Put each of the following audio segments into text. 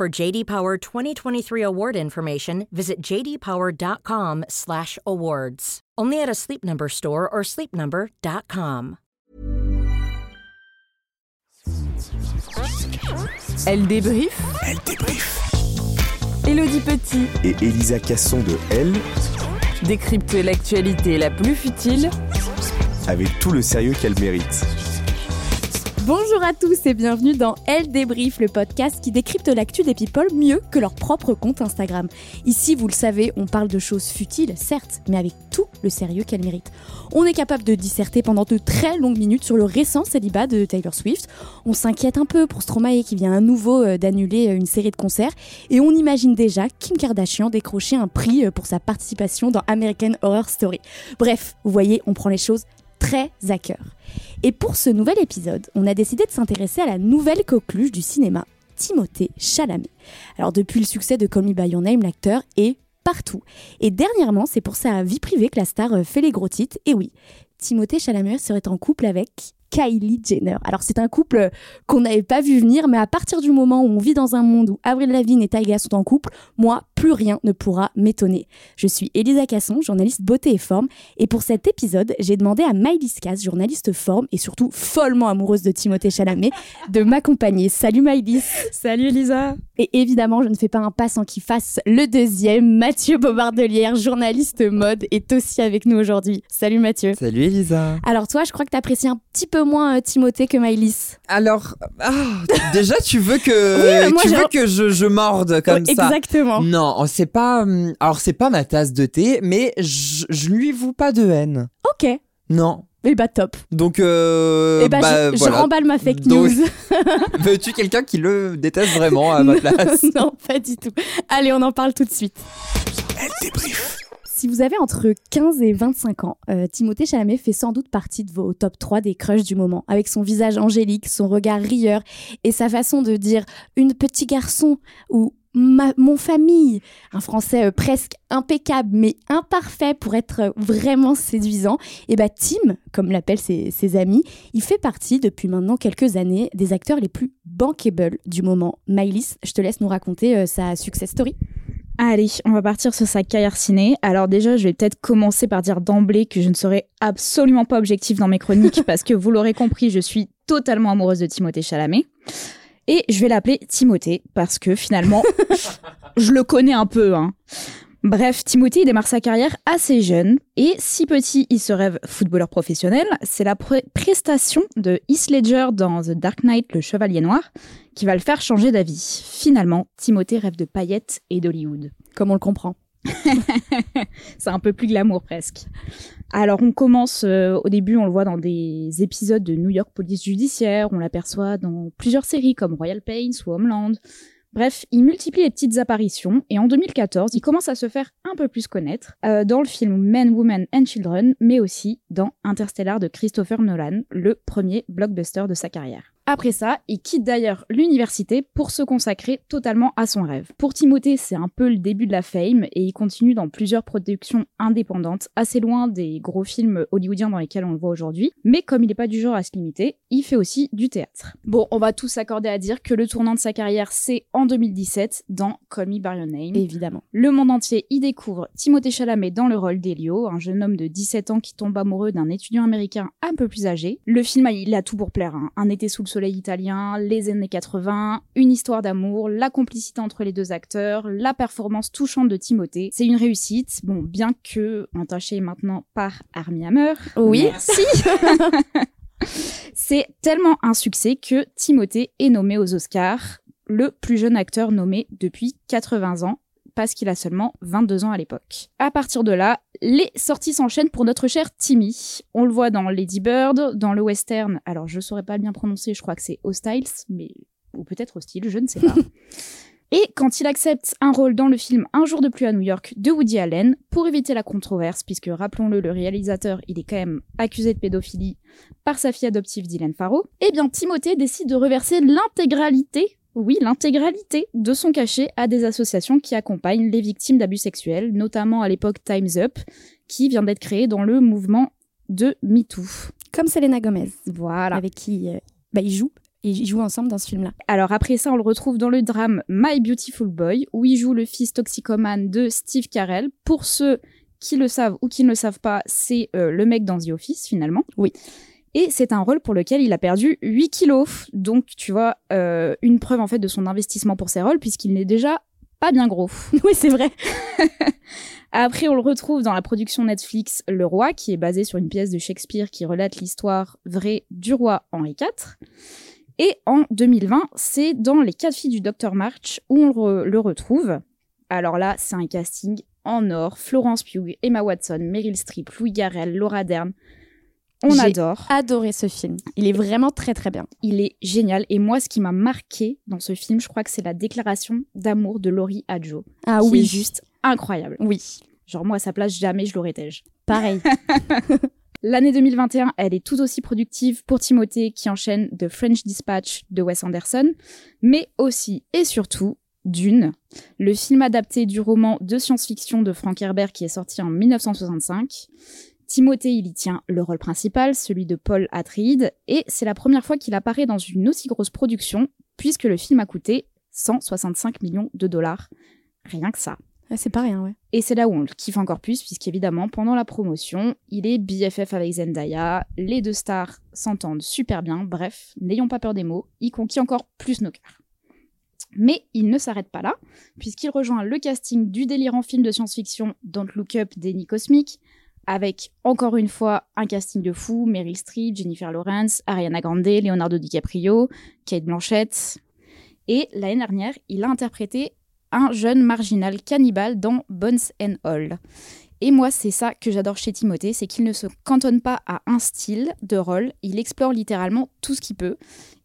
For JD Power 2023 award information, visit jdpower.com/awards. Only at a Sleep Number store or sleepnumber.com. Elle débrief. Elle débrief. Elodie Petit Et Elisa Casson de Elle, décrypte l'actualité la plus futile avec tout le sérieux qu'elle mérite. Bonjour à tous et bienvenue dans Elle Débrief, le podcast qui décrypte l'actu des people mieux que leur propre compte Instagram. Ici, vous le savez, on parle de choses futiles, certes, mais avec tout le sérieux qu'elles méritent. On est capable de disserter pendant de très longues minutes sur le récent célibat de Taylor Swift. On s'inquiète un peu pour Stromae qui vient à nouveau euh, d'annuler euh, une série de concerts. Et on imagine déjà Kim Kardashian décrocher un prix euh, pour sa participation dans American Horror Story. Bref, vous voyez, on prend les choses très à cœur. Et pour ce nouvel épisode, on a décidé de s'intéresser à la nouvelle coqueluche du cinéma, Timothée Chalamet. Alors depuis le succès de Call Me By Your Name, l'acteur est partout. Et dernièrement, c'est pour sa vie privée que la star euh, fait les gros titres. Et oui, Timothée Chalamet serait en couple avec Kylie Jenner. Alors c'est un couple qu'on n'avait pas vu venir, mais à partir du moment où on vit dans un monde où Avril Lavigne et Tyga sont en couple, moi, plus rien ne pourra m'étonner. Je suis Elisa Casson, journaliste beauté et forme, et pour cet épisode, j'ai demandé à Maïlis Cass, journaliste forme et surtout follement amoureuse de Timothée Chalamet, de m'accompagner. Salut Maïlis Salut Elisa Et évidemment, je ne fais pas un pas sans qu'il fasse le deuxième. Mathieu Bobardelière, journaliste mode, est aussi avec nous aujourd'hui. Salut Mathieu Salut Elisa Alors toi, je crois que tu apprécies un petit peu moins euh, Timothée que Maïlis. Alors, ah, déjà tu veux que, Oui, mais moi, tu veux que je, je morde comme ça Exactement. Non, c'est pas... hum, Alors c'est pas ma tasse de thé, mais je, lui voue pas de haine. Ok. Non. Et bah top. Donc, euh, et bah, bah, je, remballe ma fake news. Veux-tu quelqu'un qui le déteste vraiment à ma place? non, pas du tout. Allez, on en parle tout de suite. Elle débrief. Si vous avez entre 15 et 25 ans, euh, Timothée Chalamet fait sans doute partie de vos top 3 des crushs du moment, avec son visage angélique, son regard rieur et sa façon de dire une petit garçon ou ma, mon famille. Un français euh, presque impeccable mais imparfait pour être euh, vraiment séduisant. Et bah Tim, comme l'appellent ses, amis, il fait partie depuis maintenant quelques années des acteurs les plus bankable du moment. Maïlis, je te laisse nous raconter sa success story. Allez, on va partir sur sa carrière ciné. Alors déjà, je vais peut-être commencer par dire d'emblée que je ne serai absolument pas objective dans mes chroniques parce que vous l'aurez compris, je suis totalement amoureuse de Timothée Chalamet. Et je vais l'appeler Timothée parce que finalement, je le connais un peu. Hein. Bref, Timothée il démarre sa carrière assez jeune et si petit il se rêve footballeur professionnel, c'est la pré- prestation de Heath Ledger dans The Dark Knight, le Chevalier Noir, qui va le faire changer d'avis. Finalement, Timothée rêve de paillettes et d'Hollywood. Comme on le comprend. C'est un peu plus glamour presque. Alors on commence euh, au début, on le voit dans des épisodes de New York Police Judiciaire, on l'aperçoit dans plusieurs séries comme Royal Pains ou Homeland. Bref, il multiplie les petites apparitions et en 2014, il commence à se faire un peu plus connaître euh, dans le film Men, Women and Children, mais aussi dans Interstellar de Christopher Nolan, le premier blockbuster de sa carrière. Après ça, il quitte d'ailleurs l'université pour se consacrer totalement à son rêve. Pour Timothée, c'est un peu le début de la fame et il continue dans plusieurs productions indépendantes, assez loin des gros films hollywoodiens dans lesquels on le voit aujourd'hui. Mais comme il n'est pas du genre à se limiter, il fait aussi du théâtre. Bon, on va tous s'accorder à dire que le tournant de sa carrière, c'est en 2017 dans Call Me By Your Name. Évidemment. Le monde entier y découvre Timothée Chalamet dans le rôle d'Elio, un jeune homme de 17 ans qui tombe amoureux d'un étudiant américain un peu plus âgé. Le film, il a tout pour plaire. hein. Un été sous le soleil italien, les années 80, une histoire d'amour, la complicité entre les deux acteurs, la performance touchante de Timothée. C'est une réussite, bon, bien que entachée maintenant par Armie Hammer. Oui. Merci. C'est tellement un succès que Timothée est nommé aux Oscars, le plus jeune acteur nommé depuis 80 ans, parce qu'il a seulement 22 ans à l'époque. À partir de là, les sorties s'enchaînent pour notre cher Timmy. On le voit dans Lady Bird, dans le western, alors je saurais pas le bien prononcer, je crois que c'est Hostiles, mais ou peut-être Hostile, je ne sais pas. Et quand il accepte un rôle dans le film Un jour de pluie à New York de Woody Allen, pour éviter la controverse, puisque rappelons-le, le réalisateur, il est quand même accusé de pédophilie par sa fille adoptive Dylan Farrow, eh bien Timothée décide de reverser l'intégralité, oui, l'intégralité de son cachet à des associations qui accompagnent les victimes d'abus sexuels, notamment à l'époque Time's Up, qui vient d'être créée dans le mouvement de MeToo. Comme Selena Gomez, Voilà. avec qui euh, bah, ils jouent. Et ils jouent ensemble dans ce film-là. Alors après ça, on le retrouve dans le drame My Beautiful Boy, où il joue le fils toxicomane de Steve Carell. Pour ceux qui le savent ou qui ne le savent pas, c'est euh, le mec dans The Office finalement. Oui. Et c'est un rôle pour lequel il a perdu 8 kilos. Donc tu vois, euh, une preuve en fait de son investissement pour ses rôles, puisqu'il n'est déjà pas bien gros. oui, c'est vrai. Après, on le retrouve dans la production Netflix Le Roi, qui est basée sur une pièce de Shakespeare qui relate l'histoire vraie du roi Henri IV. Et en 2020, c'est dans Les quatre filles du Dr March où on re- le retrouve. Alors là, c'est un casting en or. Florence Pugh, Emma Watson, Meryl Streep, Louis Garrel, Laura Dern. On J'ai adore. Adoré ce film. Il est vraiment très très bien. Il est génial. Et moi, ce qui m'a marqué dans ce film, je crois que c'est la déclaration d'amour de Laurie Adjo. Ah qui oui, est juste incroyable. Oui, Genre, moi, à sa place, jamais je l'aurais tège. pareil. L'année 2021, elle est tout aussi productive pour Timothée qui enchaîne The French Dispatch de Wes Anderson, mais aussi et surtout Dune, le film adapté du roman de science-fiction de Frank Herbert qui est sorti en 1965. Timothée, il y tient le rôle principal, celui de Paul Atreides, et c'est la première fois qu'il apparaît dans une aussi grosse production, puisque le film a coûté 165 millions de dollars. Rien que ça. Ah, c'est pas rien, ouais. Et c'est là où on le kiffe encore plus, puisqu'évidemment, pendant la promotion, il est BFF avec Zendaya, les deux stars s'entendent super bien, bref, n'ayons pas peur des mots, il conquit encore plus nos cœurs. Mais il ne s'arrête pas là, puisqu'il rejoint le casting du délirant film de science-fiction Don't Look Up d'Annie Cosmic, avec encore une fois un casting de fou, Meryl Streep, Jennifer Lawrence, Ariana Grande, Leonardo DiCaprio, Kate Blanchett. Et l'année dernière, il a interprété un jeune marginal cannibale dans Bones and All. Et moi, c'est ça que j'adore chez Timothée, c'est qu'il ne se cantonne pas à un style de rôle, il explore littéralement tout ce qu'il peut.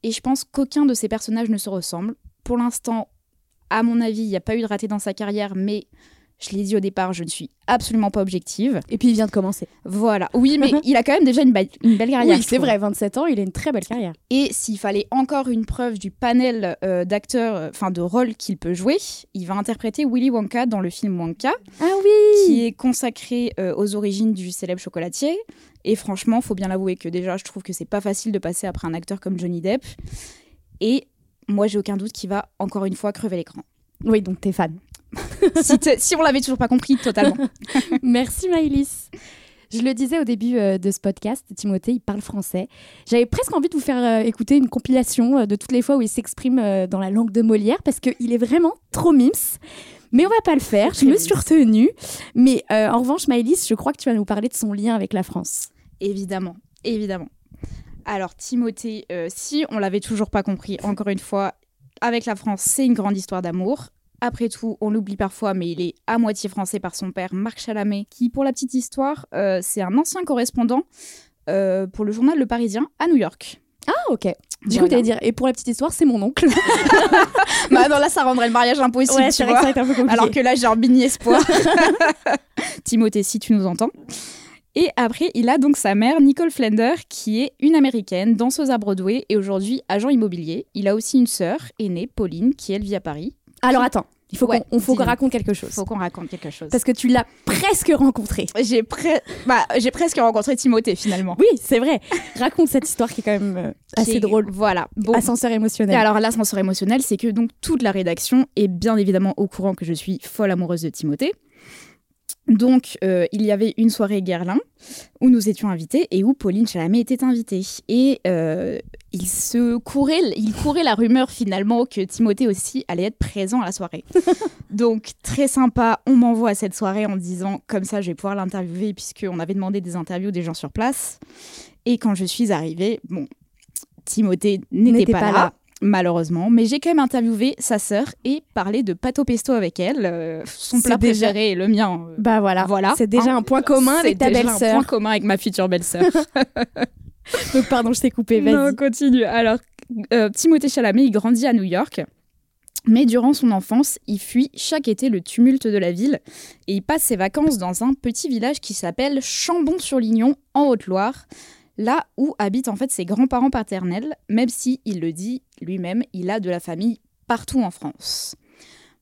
Et je pense qu'aucun de ses personnages ne se ressemble. Pour l'instant, à mon avis, il n'y a pas eu de raté dans sa carrière, mais je l'ai dit au départ, je ne suis absolument pas objective. Et puis il vient de commencer. Voilà. Oui, mais il a quand même déjà une, ba- une belle carrière. Oui, c'est vrai, 27 ans, il a une très belle carrière. Et s'il fallait encore une preuve du panel euh, d'acteurs, euh, enfin de rôles qu'il peut jouer, il va interpréter Willy Wonka dans le film Wonka, Ah oui qui est consacré euh, aux origines du célèbre chocolatier. Et franchement, faut bien l'avouer que déjà, je trouve que c'est pas facile de passer après un acteur comme Johnny Depp. Et moi, j'ai aucun doute qu'il va encore une fois crever l'écran. Oui, donc t'es fan. Si, on l'avait toujours pas compris, totalement. Merci Maïlis. Je le disais au début euh, de ce podcast, Timothée, il parle français. J'avais presque envie de vous faire euh, écouter une compilation euh, de toutes les fois où il s'exprime dans la langue de Molière parce qu'il est vraiment trop mims. Mais on va pas le faire, je me suis retenue. Mais en revanche, Maïlis, je crois que tu vas nous parler de son lien avec la France. Évidemment, évidemment. Alors, Timothée, si on l'avait toujours pas compris, encore une fois, avec la France, c'est une grande histoire d'amour. Après tout, on l'oublie parfois, mais il est à moitié français par son père, Marc Chalamet, qui, pour la petite histoire, euh, c'est un ancien correspondant euh, pour le journal Le Parisien à New York. Ah, ok. Du coup, t'allais dire, et pour la petite histoire, c'est mon oncle. bah non, là, ça rendrait le mariage impossible, ouais, tu que ça un peu compliqué. Alors que là, j'ai un mini espoir. Timothée, si tu nous entends. Et après, il a donc sa mère, Nicole Flender, qui est une américaine, danseuse à Broadway et aujourd'hui agent immobilier. Il a aussi une sœur aînée, Pauline, qui elle vit à Paris. Alors attends, il faut Ouais, qu'on faut raconte quelque chose. Faut qu'on raconte quelque chose. Parce que tu l'as presque rencontré. j'ai pre- bah, j'ai presque rencontré Timothée finalement. Oui, c'est vrai. Raconte cette histoire qui est quand même euh, assez drôle. Voilà. Bon. Ascenseur Et émotionnel. alors l'ascenseur émotionnel, c'est que donc toute la rédaction est bien évidemment au courant que je suis folle amoureuse de Timothée. Donc euh, il y avait une soirée Guerlain où nous étions invités et où Pauline Chalamet était invitée. Et euh, il se courait, il courait la rumeur finalement que Timothée aussi allait être présent à la soirée. Donc très sympa, on m'envoie à cette soirée en disant comme ça je vais pouvoir l'interviewer puisqu'on avait demandé des interviews des gens sur place. Et quand je suis arrivée, bon, Timothée n'était pas, pas là, là. Malheureusement, mais j'ai quand même interviewé sa sœur et parlé de pâte au pesto avec elle, euh, son C'est plat déjà- préféré et le mien. euh, Bah voilà. Voilà. C'est déjà Hein. un point commun avec c'est ta déjà un belle-sœur. point commun avec ma future belle-sœur. Donc pardon, je t'ai coupé, Non, vas-y. continue. Alors, euh, Timothée Chalamet, il grandit à New York. Mais durant son enfance, il fuit chaque été le tumulte de la ville et il passe ses vacances dans un petit village qui s'appelle Chambon-sur-Lignon, en Haute-Loire, là où habitent en fait ses grands-parents paternels, même si, il le dit lui-même, il a de la famille partout en France.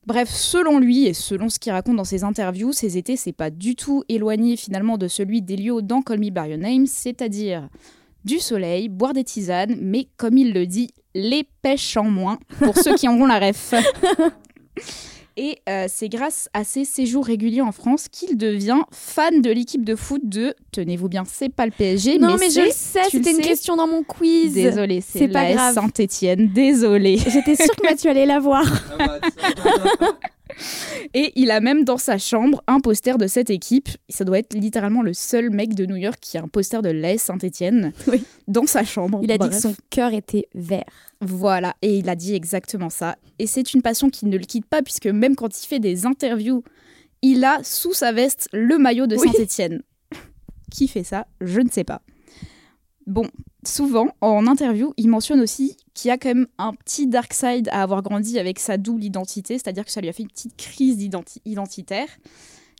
Bref, selon lui et selon ce qu'il raconte dans ses interviews, ses étés, c'est pas du tout éloigné finalement de celui d'Elio dans Call Me c'est-à-dire du soleil, boire des tisanes, mais comme il le dit, les pêches en moins, pour ceux qui auront la ref. Et euh, c'est grâce à ses séjours réguliers en France qu'il devient fan de l'équipe de foot de, tenez-vous bien, c'est pas le PSG, Non, mais, je le sais, c'était une sais question dans mon quiz. Désolée, C'est c'est pas la grave. Saint-Étienne, désolée. J'étais sûre que Mathieu allait la voir. Et il a même dans sa chambre un poster de cette équipe. Ça doit être littéralement le seul mec de New York qui a un poster de l'AS Saint-Étienne Oui. dans sa chambre. Il a dit que son cœur était vert. Voilà, et il a dit exactement ça. Et c'est une passion qui ne le quitte pas, puisque même quand il fait des interviews, il a sous sa veste le maillot de Oui. Saint-Étienne. qui fait ça? Je ne sais pas. Bon, souvent, en interview, il mentionne aussi qu'il y a quand même un petit dark side à avoir grandi avec sa double identité, c'est-à-dire que ça lui a fait une petite crise identitaire,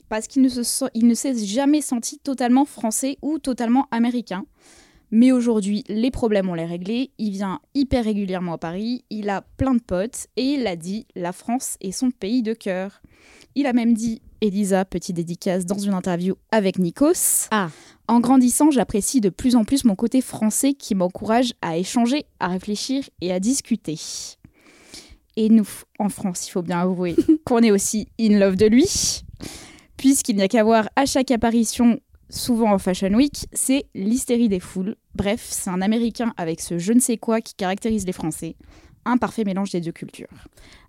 parce qu'il ne, s'est jamais senti totalement français ou totalement américain. Mais aujourd'hui, les problèmes ont l'air réglés. Il vient hyper régulièrement à Paris. Il a plein de potes. Et il a dit la France est son pays de cœur. Il a même dit, Elisa, petite dédicace dans une interview avec Nikos. Ah. En grandissant, j'apprécie de plus en plus mon côté français qui m'encourage à échanger, à réfléchir et à discuter. Et nous, en France, il faut bien avouer qu'on est aussi in love de lui, puisqu'il n'y a qu'à voir à chaque apparition souvent en Fashion Week, c'est l'hystérie des foules. Bref, c'est un Américain avec ce je ne sais quoi qui caractérise les Français. Un parfait mélange des deux cultures.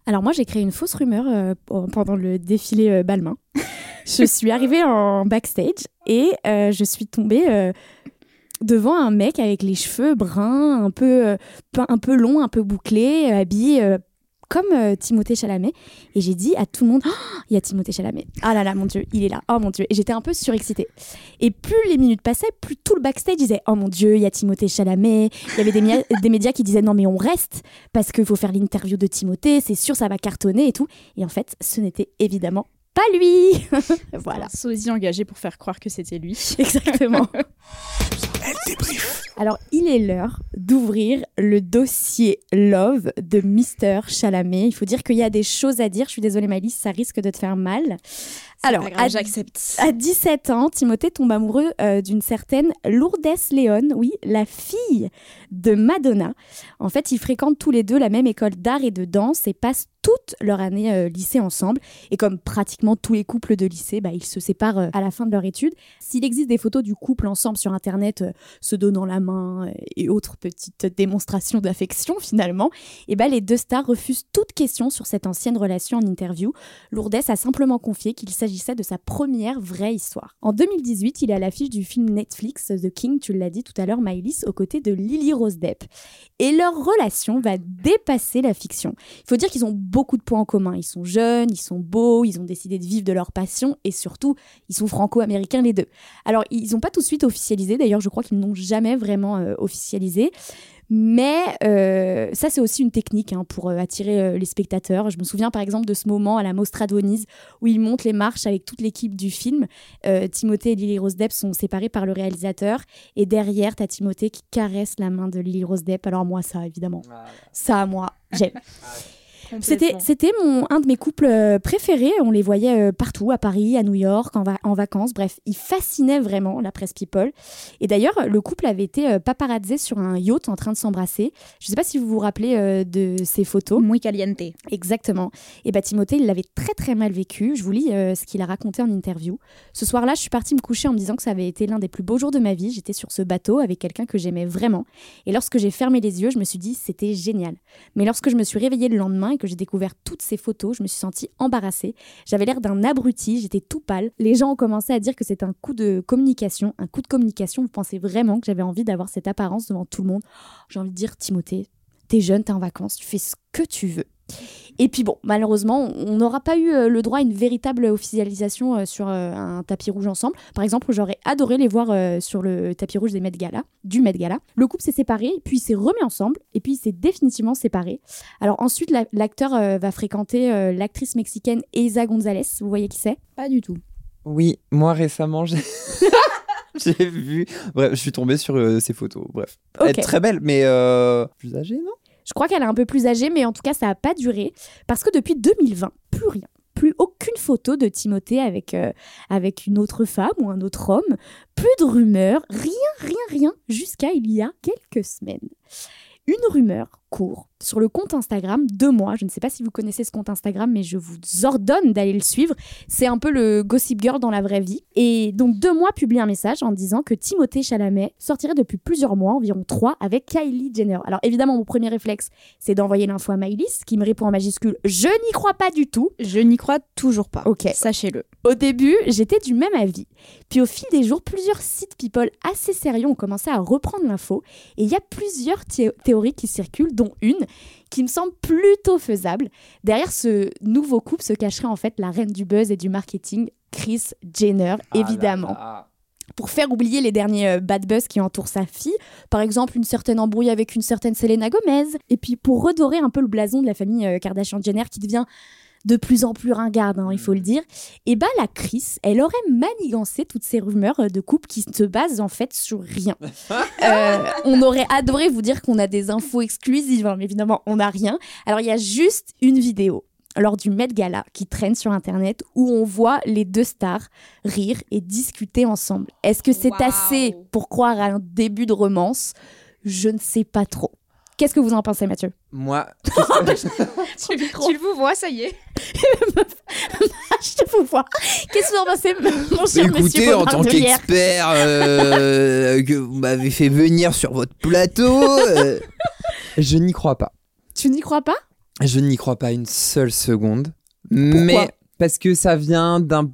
Alors moi, j'ai créé une fausse rumeur euh, pendant le défilé euh, Balmain. je suis arrivée en backstage et euh, je suis tombée devant un mec avec les cheveux bruns, un peu, pe- un peu longs, un peu bouclés, euh, habillé comme euh, Timothée Chalamet. Et j'ai dit à tout le monde, il y a Timothée Chalamet. Ah là là, mon Dieu, il est là. Oh mon Dieu. Et j'étais un peu surexcitée. Et plus les minutes passaient, plus tout le backstage disait, oh mon Dieu, il y a Timothée Chalamet. Il y avait des, des médias qui disaient, non mais on reste parce qu'il faut faire l'interview de Timothée, c'est sûr, ça va cartonner et tout. Et en fait, ce n'était évidemment pas lui. voilà, Sosie engagé pour faire croire que c'était lui. exactement. Alors, il est l'heure d'ouvrir le dossier Love de Mister Chalamet. Il faut dire qu'il y a des choses à dire. Je suis désolée, Maëlys, ça risque de te faire mal. Alors, grave, à- j'accepte. À 17 ans, Timothée tombe amoureux euh, d'une certaine Lourdes Léon, oui, la fille de Madonna. En fait, ils fréquentent tous les deux la même école d'art et de danse et passent toute leur année euh, lycée ensemble. Et comme pratiquement tous les couples de lycée, bah, ils se séparent euh, à la fin de leur étude. S'il existe des photos du couple ensemble sur Internet, euh, se donnant la main euh, et autres petites démonstrations d'affection finalement, et bah, les deux stars refusent toute question sur cette ancienne relation en interview. Lourdes a simplement confié qu'il s'agissait de sa première vraie histoire. En 2018, il est à l'affiche du film Netflix The King, tu l'as dit tout à l'heure, Maëlys, aux côtés de Lily Rose Depp. Et leur relation va dépasser la fiction. Il faut dire qu'ils ont beaucoup beaucoup de points en commun. Ils sont jeunes, ils sont beaux, ils ont décidé de vivre de leur passion et surtout, ils sont franco-américains les deux. Alors, ils n'ont pas tout de suite officialisé. D'ailleurs, je crois qu'ils n'ont jamais vraiment euh, officialisé. Mais euh, ça, c'est aussi une technique hein, pour euh, attirer euh, les spectateurs. Je me souviens par exemple de ce moment à la Mostra de Venise où ils montent les marches avec toute l'équipe du film. Timothée et Lily Rose Depp sont séparés par le réalisateur. Et derrière, t'as Timothée qui caresse la main de Lily Rose Depp. Alors moi, ça, évidemment. Ça, moi, j'aime. C'était, c'était mon, un de mes couples euh, préférés. On les voyait euh, partout, à Paris, à New York, en, va- en vacances. Bref, ils fascinaient vraiment la presse people. Et d'ailleurs, le couple avait été euh, paparazzé sur un yacht en train de s'embrasser. Je ne sais pas si vous vous rappelez de ces photos. Muy caliente. Exactement. Et bah Timothée, il l'avait très très mal vécu. Je vous lis euh, ce qu'il a raconté en interview. Ce soir-là, je suis partie me coucher en me disant que ça avait été l'un des plus beaux jours de ma vie. J'étais sur ce bateau avec quelqu'un que j'aimais vraiment. Et lorsque j'ai fermé les yeux, je me suis dit c'était génial. Mais lorsque je me suis réveillée le lendemain et que j'ai découvert toutes ces photos, je me suis sentie embarrassée. J'avais l'air d'un abruti, j'étais tout pâle. Les gens ont commencé à dire que c'est un coup de communication. Un coup de communication, vous pensez vraiment que j'avais envie d'avoir cette apparence devant tout le monde? J'ai envie de dire Timothée, t'es jeune, t'es en vacances, tu fais ce que tu veux. Et puis bon, malheureusement, on n'aura pas eu euh, le droit à une véritable officialisation euh, sur euh, un tapis rouge ensemble. Par exemple, j'aurais adoré les voir sur le tapis rouge des Met Gala, du Met Gala. Le couple s'est séparé, puis il s'est remis ensemble, et puis il s'est définitivement séparé. Alors ensuite, la- l'acteur va fréquenter l'actrice mexicaine Eiza Gonzalez. Vous voyez qui c'est? Pas du tout. Oui, moi récemment, j'ai j'ai vu. Bref, je suis tombé sur euh, ces photos. Bref, elle Ok. est très belle, mais euh, plus âgée, non? Je crois qu'elle est un peu plus âgée, mais en tout cas, ça n'a pas duré. Parce que depuis 2020, plus rien. Plus aucune photo de Timothée avec, euh, avec une autre femme ou un autre homme. Plus de rumeurs. Rien, rien, rien. Jusqu'à il y a quelques semaines. Une rumeur sur le compte Instagram de moi. Je ne sais pas si vous connaissez ce compte Instagram, mais je vous ordonne d'aller le suivre. C'est un peu le Gossip Girl dans la vraie vie. Et donc, deux mois publie un message en disant que Timothée Chalamet sortirait depuis plusieurs mois, environ trois, avec Kylie Jenner. Alors, évidemment, mon premier réflexe, c'est d'envoyer l'info à Maïlis, qui me répond en majuscule Je n'y crois pas du tout. Je n'y crois toujours pas. Ok. Sachez-le. Au début, j'étais du même avis. Puis au fil des jours, plusieurs sites people assez sérieux ont commencé à reprendre l'info. Et il y a plusieurs thé- théories qui circulent, dont une qui me semble plutôt faisable. Derrière ce nouveau couple se cacherait en fait la reine du buzz et du marketing, Chris Jenner, évidemment. Pour faire oublier les derniers euh, bad buzz qui entourent sa fille, par exemple une certaine embrouille avec une certaine Selena Gomez, et puis pour redorer un peu le blason de la famille euh, Kardashian-Jenner qui devient de plus en plus ringarde, hein, il faut le dire, et bah la Chris, elle aurait manigancé toutes ces rumeurs euh, de couple qui se basent en fait sur rien. Euh, on aurait adoré vous dire qu'on a des infos exclusives, hein, mais évidemment on n'a rien. Alors il y a juste une vidéo lors du Met Gala qui traîne sur internet où on voit les deux stars rire et discuter ensemble. Est-ce que c'est assez pour croire à un début de romance? Je ne sais pas trop. Qu'est-ce que vous en pensez, Mathieu? Moi, Tu, le vous vois, ça y est. Je te vous vois. Qu'est-ce que vous en pensez, mon cher Écoutez, monsieur en tant qu'expert euh, que vous m'avez fait venir sur votre plateau, euh, je n'y crois pas. Tu n'y crois pas? Je n'y crois pas une seule seconde. mais parce que ça vient d'un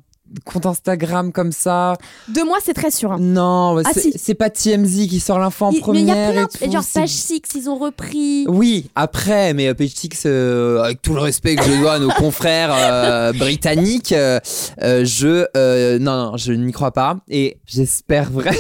compte Instagram comme ça. De moi, c'est très sûr. hein. Non, Ah, c'est si. pas TMZ qui sort l'info en Il- mais il première. y a plein et Genre, Page Six, ils ont repris. Oui, après, mais euh, Page Six, euh, avec tout le respect que je dois à nos confrères euh, britanniques, euh, euh, je euh, non, non, je n'y crois pas et j'espère vraiment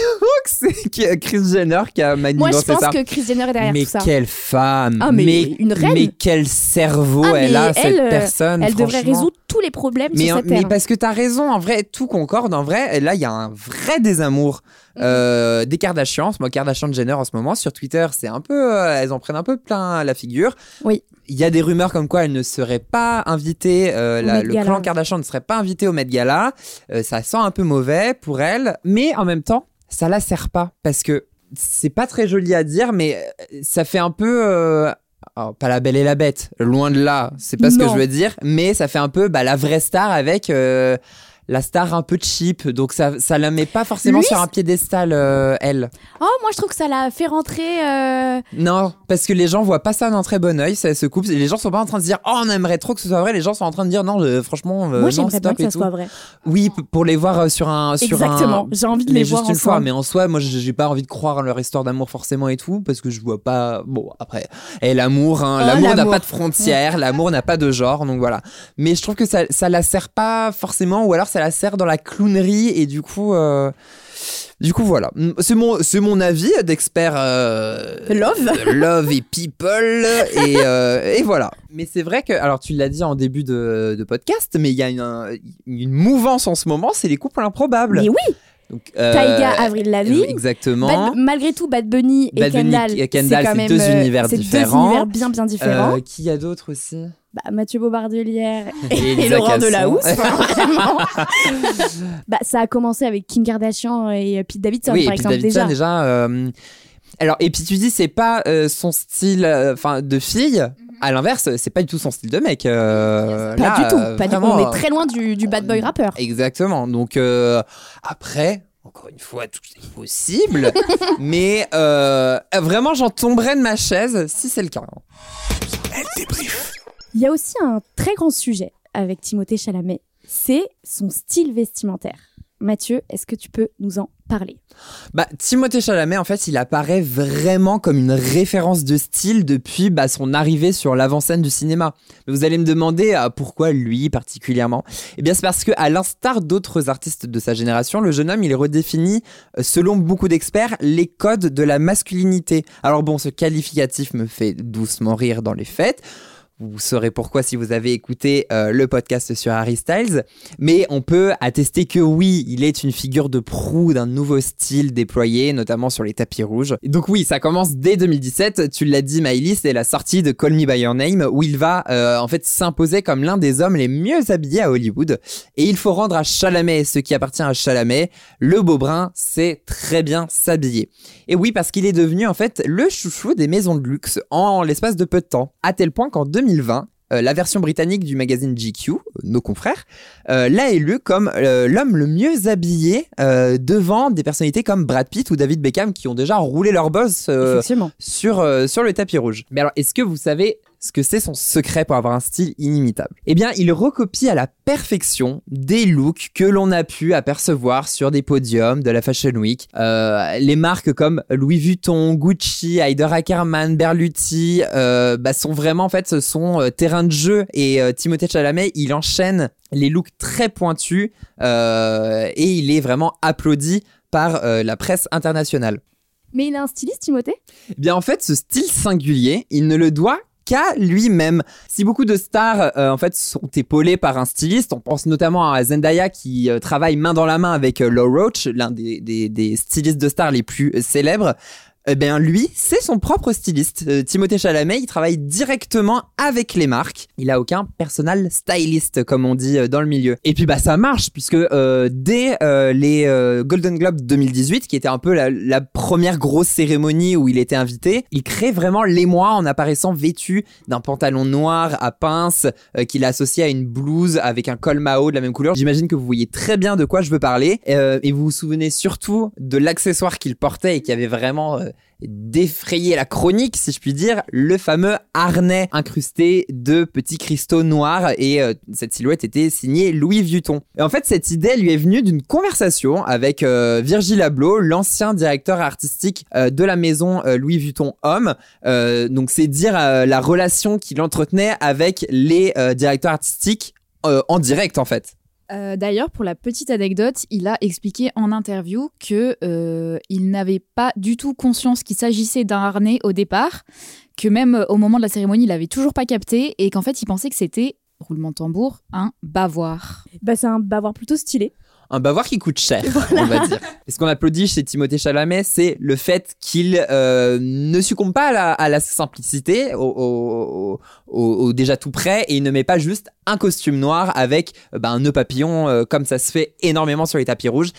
que c'est Chris Jenner qui a Moi, je pense que Chris Jenner est derrière mais tout ça. quelle femme Ah, mais une reine. mais quel cerveau Ah, elle a cette euh, personne Elle devrait résoudre tous les problèmes mais, sur cette mais terre. parce que t'as raison, en vrai, tout concorde. En vrai, là, il y a un vrai désamour euh, des Kardashians. Moi, Kardashian Jenner en ce moment sur Twitter, c'est un peu, euh, elles en prennent un peu plein la figure. Oui. Il y a des rumeurs comme quoi elle ne serait pas invitée, euh, la- le clan Kardashian ne serait pas invité au Met Gala. Euh, ça sent un peu mauvais pour elle, mais en même temps, ça la sert pas parce que c'est pas très joli à dire, mais euh, ça fait un peu. euh, alors, pas la belle et la bête, loin de là, c'est pas ce que je veux dire, mais ça fait un peu bah, la vraie star avec euh, la star un peu cheap, donc ça, ça la met pas forcément Lui, sur un piédestal, euh, elle. Oh, moi je trouve que ça l'a fait rentrer. euh, Non, parce que les gens voient pas ça d'un très bon oeil, ça se coupe. Les gens sont pas en train de se dire, oh, on aimerait trop que ce soit vrai. Les gens sont en train de dire, non, euh, franchement, euh, moi non, j'aimerais bien stop que et ça tout. soit vrai. Oui, p- pour les voir euh, sur un. Sur Exactement, un- j'ai envie de mais les juste voir une fois, ensemble. mais en soi, moi, j'ai j'ai pas envie de croire en leur histoire d'amour forcément et tout, parce que je vois pas. Bon, après, et l'amour, hein, Oh, l'amour n'a l'amour. pas de frontières, l'amour n'a pas de genre, donc voilà. Mais je trouve que ça, ça la sert pas forcément, ou alors ça la sert dans la clownerie, et du coup. euh, Du coup, voilà. C'est mon, c'est mon avis d'expert. euh, Love. love et people et, euh, et voilà. Mais c'est vrai que, alors tu l'as dit en début de, de podcast, mais il y a une, une mouvance en ce moment, c'est les couples improbables. Mais oui, Donc, euh, Taiga, Avril Lavigne. Exactement. Bad- malgré tout, Bad Bunny et Bad Bunny Kendall, et Kendall, c'est deux euh, univers c'est différents. deux univers bien bien différents. Euh, qui y a d'autres aussi? Bah, Mathieu Bobardelière Et et, Elisa Laurent. Delahousse. enfin, vraiment. bah, ça a commencé avec Kim Kardashian et Pete Davidson, Oui, par et exemple, Davidson déjà. déjà. euh, Alors, et puis tu dis, c'est pas euh, son style euh, enfin de fille. À l'inverse, c'est pas du tout son style de mec. euh, Pas là, du tout. euh, Pas du tout. vraiment, On euh, est très loin du, du bad boy rappeur. Exactement. Donc euh, après, encore une fois, tout est possible. mais euh, vraiment, j'en tomberais de ma chaise si c'est le cas. Il y a aussi un très grand sujet avec Timothée Chalamet, c'est son style vestimentaire. Mathieu, est-ce que tu peux nous en parler? Bah, Timothée Chalamet, en fait, il apparaît vraiment comme une référence de style depuis bah, son arrivée sur l'avant-scène du cinéma. Vous allez me demander ah, pourquoi lui particulièrement? Eh bien, c'est parce que, à l'instar d'autres artistes de sa génération, le jeune homme, il redéfinit, euh, selon beaucoup d'experts, les codes de la masculinité. Alors bon, ce qualificatif me fait doucement rire dans les faits. Vous saurez pourquoi si vous avez écouté euh, le podcast sur Harry Styles. Mais on peut attester que oui, il est une figure de proue d'un nouveau style déployé, notamment sur les tapis rouges. Donc oui, ça commence dès 2017. Tu l'as dit, Miley, c'est la sortie de Call Me By Your Name, où il va euh, en fait s'imposer comme l'un des hommes les mieux habillés à Hollywood. Et il faut rendre à Chalamet ce qui appartient à Chalamet. Le beau brun sait très bien s'habiller. Et oui, parce qu'il est devenu en fait le chouchou des maisons de luxe en l'espace de peu de temps. À tel point qu'en 2020, euh, la version britannique du magazine GQ, euh, nos confrères, euh, l'a élu comme euh, l'homme le mieux habillé euh, devant des personnalités comme Brad Pitt ou David Beckham qui ont déjà roulé leur boss sur, sur le tapis rouge. Mais alors, est-ce que vous savez ce que c'est son secret pour avoir un style inimitable Eh bien, il recopie à la perfection des looks que l'on a pu apercevoir sur des podiums de la Fashion Week. Euh, les marques comme Louis Vuitton, Gucci, Heider Ackermann, Berluti euh, bah, sont vraiment en fait son euh, terrain de jeu et euh, Timothée Chalamet, il enchaîne les looks très pointus et il est vraiment applaudi par la presse internationale. Mais il a un styliste, Timothée? Eh Bien en fait, ce style singulier, il ne le doit qu'à lui-même. Si beaucoup de stars euh, en fait sont épaulées par un styliste, on pense notamment à Zendaya qui euh, travaille main dans la main avec euh, Law Roach, l'un des, des, des stylistes de stars les plus célèbres. Eh bien lui, c'est son propre styliste. Euh, Timothée Chalamet, il travaille directement avec les marques. Il a aucun personal stylist comme on dit euh, dans le milieu. Et puis bah ça marche puisque euh, dès les Golden Globes 2018, qui était un peu la, la première grosse cérémonie où il était invité, il crée vraiment l'émoi en apparaissant vêtu d'un pantalon noir à pince euh, qu'il a à une blouse avec un col Mao de la même couleur. J'imagine que vous voyez très bien de quoi je veux parler et vous vous souvenez surtout de l'accessoire qu'il portait et qui avait vraiment défrayé la chronique, si je puis dire, le fameux harnais incrusté de petits cristaux noirs et euh, cette silhouette était signée Louis Vuitton. Et en fait, cette idée lui est venue d'une conversation avec euh, Virgil Abloh, l'ancien directeur artistique euh, de la maison euh, Louis Vuitton Homme. Donc c'est dire la relation qu'il entretenait avec les directeurs artistiques en direct en fait. Euh, D'ailleurs, pour la petite anecdote, il a expliqué en interview que euh, il n'avait pas du tout conscience qu'il s'agissait d'un harnais au départ, que même euh, au moment de la cérémonie, il n'avait toujours pas capté et qu'en fait, il pensait que c'était roulement de tambour, un bavoir. Bah, c'est un bavoir plutôt stylé. Un bavoir qui coûte cher, on va dire. Et ce qu'on applaudit chez Timothée Chalamet, c'est le fait qu'il euh, ne succombe pas à la, à la simplicité, au, au- au- au déjà tout prêt, et il ne met pas juste un costume noir avec euh, bah, un nœud papillon, euh, comme ça se fait énormément sur les tapis rouges.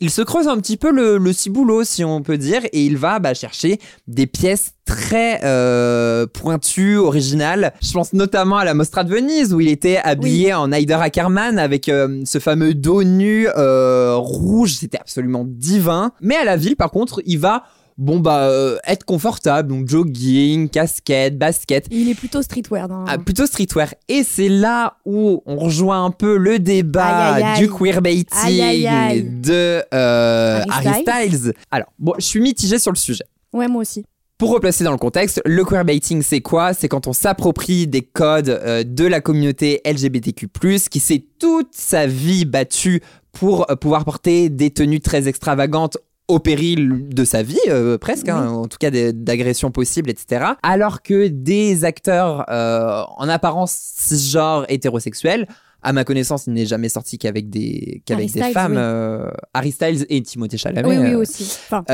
Il se creuse un petit peu le, le ciboulot, si on peut dire, et il va bah, chercher des pièces très euh, pointues, originales. Je pense notamment à la Mostra de Venise, où il était habillé en Heider Ackermann avec euh, ce fameux dos nu euh, rouge. C'était absolument divin. Mais à la ville, par contre, il va bon bah euh, être confortable donc jogging casquette basket Il est plutôt streetwear. Dans... ah, plutôt streetwear et c'est là où on rejoint un peu le débat Aïe, aïe, aïe. du queerbaiting de euh, Harry Harry Styles. Alors bon, je suis mitigé sur le sujet. Ouais, moi aussi. Pour replacer dans le contexte, le queerbaiting, c'est quoi? C'est quand on s'approprie des codes euh, de la communauté LGBTQ+, qui s'est toute sa vie battue pour pouvoir porter des tenues très extravagantes au péril de sa vie, euh, presque, hein, en tout cas d'agressions possibles, etc. Alors que des acteurs euh, en apparence cisgenres hétérosexuels, à ma connaissance, il n'est jamais sorti qu'avec des, qu'avec Harry des Styles, femmes. oui. euh, Harry Styles et Timothée Chalamet. oui, oui, aussi. Enfin,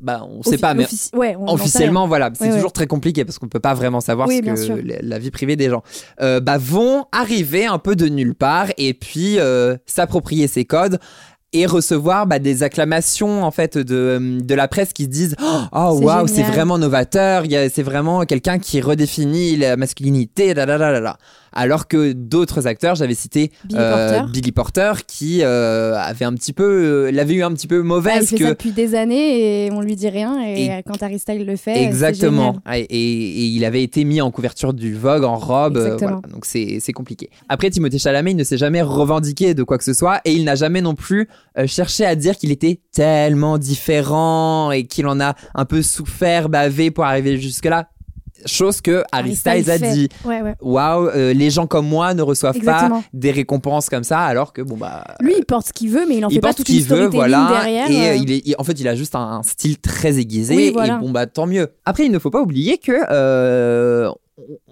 bah, on sait offi- pas, mais ouais, on sait officiellement, voilà, c'est Ouais, ouais. toujours très compliqué parce qu'on peut pas vraiment savoir ce que la, la vie privée des gens bah, vont arriver un peu de nulle part et puis s'approprier ces codes et recevoir bah, des acclamations en fait de, de la presse qui se disent oh C'est waouh c'est vraiment novateur il y a- c'est vraiment quelqu'un qui redéfinit la masculinité da. Alors que d'autres acteurs j'avais cité Billy Porter. Billy Porter qui euh, avait un petit peu euh, l'avait eu un petit peu Ah, il mauvaise fait que ça depuis des années et on lui dit rien. Et, Et- euh, quand Harry Styles le fait, Exactement. Et, il avait été mis en couverture du Vogue en robe. euh, voilà. Donc c'est compliqué. Après, Timothée Chalamet, il ne s'est jamais revendiqué de quoi que ce soit et il n'a jamais non plus euh, cherché à dire qu'il était tellement différent et qu'il en a un peu souffert, bavé pour arriver jusque-là. Chose que Harry, Styles, a fait. dit. Ouais, ouais. Waouh, euh, les gens comme moi ne reçoivent Exactement. pas des récompenses comme ça, alors que bon bah Lui, il porte ce qu'il veut, mais il en fait il pas porte ce toute une qu'il veut, voilà. derrière. Et euh, euh. il est, il- en fait, il a juste un, un style très aiguisé. Oui, voilà. Et bon, bah, tant mieux. Après, il ne faut pas oublier que euh,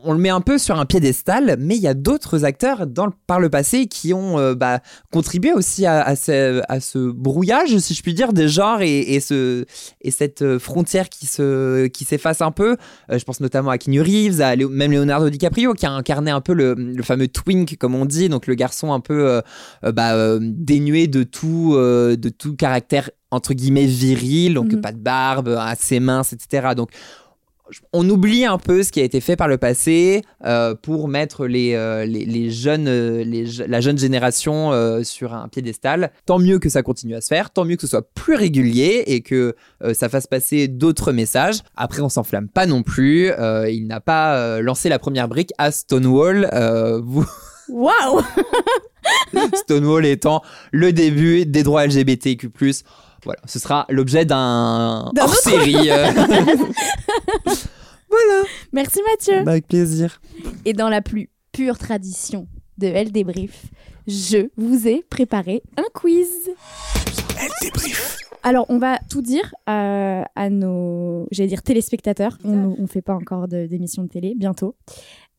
on- le met un peu sur un piédestal, mais il y a d'autres acteurs dans le- par le passé qui ont euh, bah, contribué aussi à, à ce, à ce brouillage, si je puis dire, des genres et, et, ce, et cette euh, frontière qui se qui s'efface un peu. Euh, je pense notamment à Keanu Reeves, à Léo- même Leonardo DiCaprio, qui a incarné un peu le, le fameux twink, comme on dit, donc le garçon un peu euh, bah, dénué de tout, de tout caractère entre guillemets viril, donc Mhm. pas de barbe, assez mince, etc. Donc on oublie un peu ce qui a été fait par le passé euh, pour mettre les, euh, les, les jeunes, euh, les la jeune génération euh, sur un piédestal. Tant mieux que ça continue à se faire, tant mieux que ce soit plus régulier et que ça fasse passer d'autres messages. Après, on s'enflamme pas non plus. Il n'a pas lancé la première brique à Stonewall. Vous, Waouh Stonewall étant le début des droits LGBTQ+. Voilà, ce sera l'objet d'un hors-série. euh. Merci Mathieu. Bah, avec plaisir. Et dans la plus pure tradition de Elle débrief, je vous ai préparé un quiz. Alors, on va tout dire euh, à nos, j'allais dire téléspectateurs. On ne fait pas encore de- d'émission de, télé, bientôt.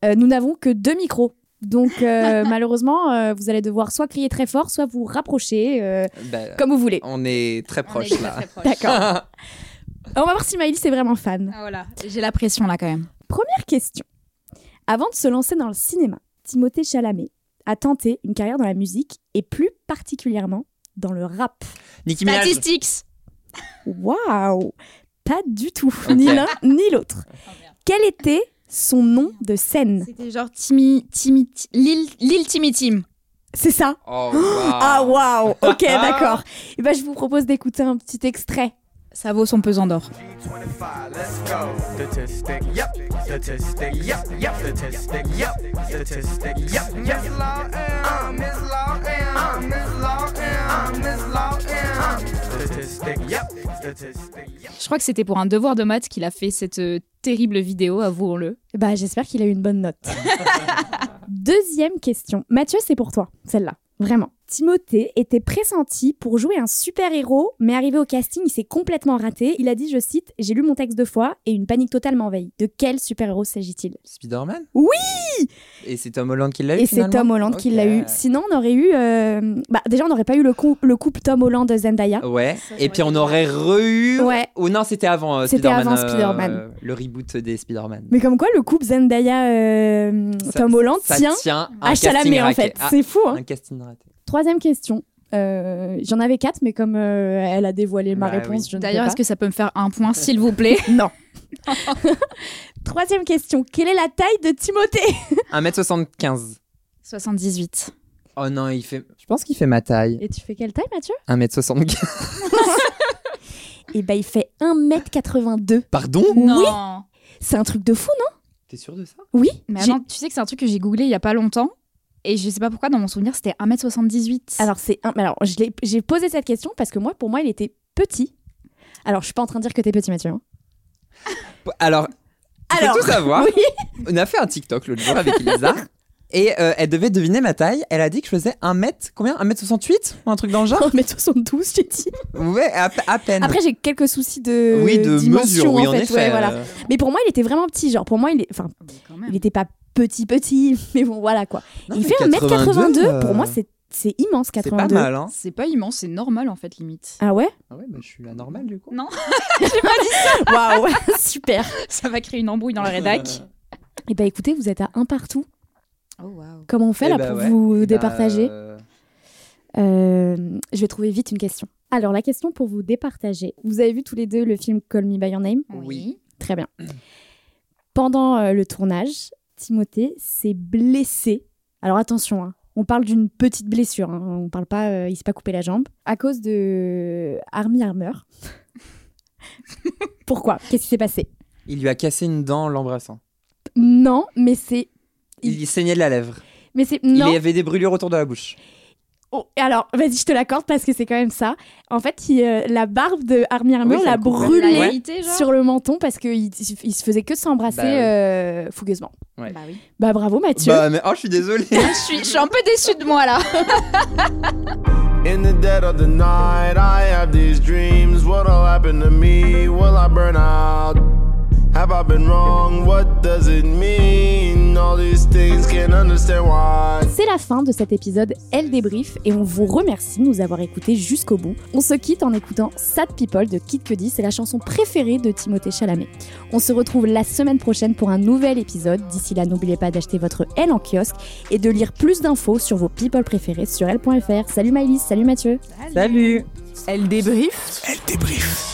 Euh, nous n'avons que deux micros. Donc, euh, malheureusement, euh, vous allez devoir soit crier très fort, soit vous rapprocher, euh, Bah, comme vous voulez. on est très proche là. D'accord. On va voir si Maëlys est vraiment fan. Ah, voilà, j'ai la pression là quand même. Première question. Avant de se lancer dans le cinéma, Timothée Chalamet a tenté une carrière dans la musique et plus particulièrement dans le rap. Nicki Minaj. Statistics Waouh Pas du tout, ni l'un ni l'autre. Quel était son nom de scène C'était genre Timmy, Timmy, Ti- Lil, Lil Timmy Tim. C'est ça Oh, wow. Ah waouh Ok, d'accord. Et ben, je vous propose d'écouter un petit extrait. Ça vaut son pesant d'or. Je crois que c'était pour un devoir de maths qu'il a fait cette euh, terrible vidéo, avouons-le. Bah, j'espère qu'il a eu une bonne note. Deuxième question. Mathieu, c'est pour toi, celle-là. Vraiment. Timothée était pressenti pour jouer un super-héros, mais arrivé au casting, il s'est complètement raté. Il a dit, je cite, J'ai lu mon texte deux fois et une panique totale m'a envahi. De quel super-héros s'agit-il? Spider-Man? Oui Et c'est Tom Holland qui l'a eu Et c'est Tom Holland qui l'a eu. Sinon, on aurait eu. euh, Bah, déjà, on n'aurait pas eu le, cou- le couple Tom Holland-Zendaya. Ouais, et puis on aurait re-eu. Ouais. Ou non, c'était avant euh, C'était Spider-Man. avant euh, Spider-Man. le reboot des Spider-Man. Mais comme quoi, le couple Zendaya-Tom Ça- Holland ça tient tient un à Chalamet, casting en raté. fait. Ah, C'est fou, hein Un casting raté. Troisième question. Euh, J'en avais quatre, mais comme euh, elle a dévoilé ma Bah réponse, oui. je ne D'ailleurs, est-ce que ça peut me faire un point, s'il vous plaît Non. Troisième question. Quelle est la taille de Timothée 1m75. 78. Oh non, il fait. Je pense qu'il fait ma taille. Et tu fais quelle taille, Mathieu 1m75. Eh ben, il fait 1m82. Pardon Non. C'est un truc de fou, non T'es sûr de ça? Oui. Mais attends, tu sais que c'est un truc que j'ai googlé il y a pas longtemps. Et je sais pas pourquoi, dans mon souvenir, c'était 1m78. Alors, c'est un... alors j'ai posé cette question parce que moi, pour moi, il était petit. Alors, je suis pas en train de dire que t'es petit, Mathieu. hein. Alors, il faut tout savoir. oui. On a fait un TikTok l'autre jour avec Elisa. Et euh, elle devait deviner ma taille. Elle a dit que je faisais 1m, combien? 1m68 Ou un truc dans le genre? 1m72, j'ai dit. Ouais, à, à peine. Après, j'ai quelques soucis de oui, de dimension, mesure, oui, en effet. ouais, voilà. euh, Mais pour moi, il était vraiment petit. Genre, pour moi, il est... Enfin, il était pas petit, petit. Mais bon, voilà, quoi. non, il fait 1m82. euh, Pour moi, c'est c'est immense, c'est 82. pas mal, hein. C'est pas immense, c'est normal en fait, limite. Ah ouais? Ah ouais, bah, je suis anormal du coup. Non, Waouh, super. ça va créer une embrouille dans la rédac. Et bah écoutez, vous êtes à un partout. Oh. Comment on fait Eh là bah pour ouais. vous Eh bah, départager euh, Euh, Je vais trouver vite une question. Alors la question pour vous départager. Vous avez vu tous les deux le film Call Me by Your Name? Oui. Très bien. Pendant euh, le tournage, Timothée s'est blessé. Alors attention, hein, on parle d'une petite blessure. hein, on parle pas, euh, il s'est pas coupé la jambe à cause de Army Armor. Pourquoi? Qu'est-ce qui s'est passé? Il lui a cassé une dent en l'embrassant. Non, mais c'est, Il saignait de la lèvre. mais c'est Il non. y avait des brûlures autour de la bouche. Oh, alors, vas-y, je te l'accorde parce que c'est quand même ça. En fait, il, euh, la barbe de Army Armor Oui, l'a le couvre. brûlé La vérité, genre sur le menton parce qu'il il se faisait que s'embrasser Bah oui. euh, fougueusement. Ouais. Bah oui. Bah bravo Mathieu. Bah, mais oh, je suis désolé. je, suis, je suis un peu déçue de moi là. In the dead of the night, I have these dreams. What'll happen to me? Will I burn out? Have I been wrong? What does it mean? All these things can't understand why. C'est la fin de cet épisode Elle débrief et on vous remercie de nous avoir écoutés jusqu'au bout. On se quitte en écoutant Sad People de Kid Cudi, c'est la chanson préférée de Timothée Chalamet. On se retrouve la semaine prochaine pour un nouvel épisode. D'ici là, n'oubliez pas d'acheter votre L en kiosque et de lire plus d'infos sur vos people préférés sur L.fr. Salut Maëlys, salut Mathieu. Salut. Elle débrief. Elle débrief.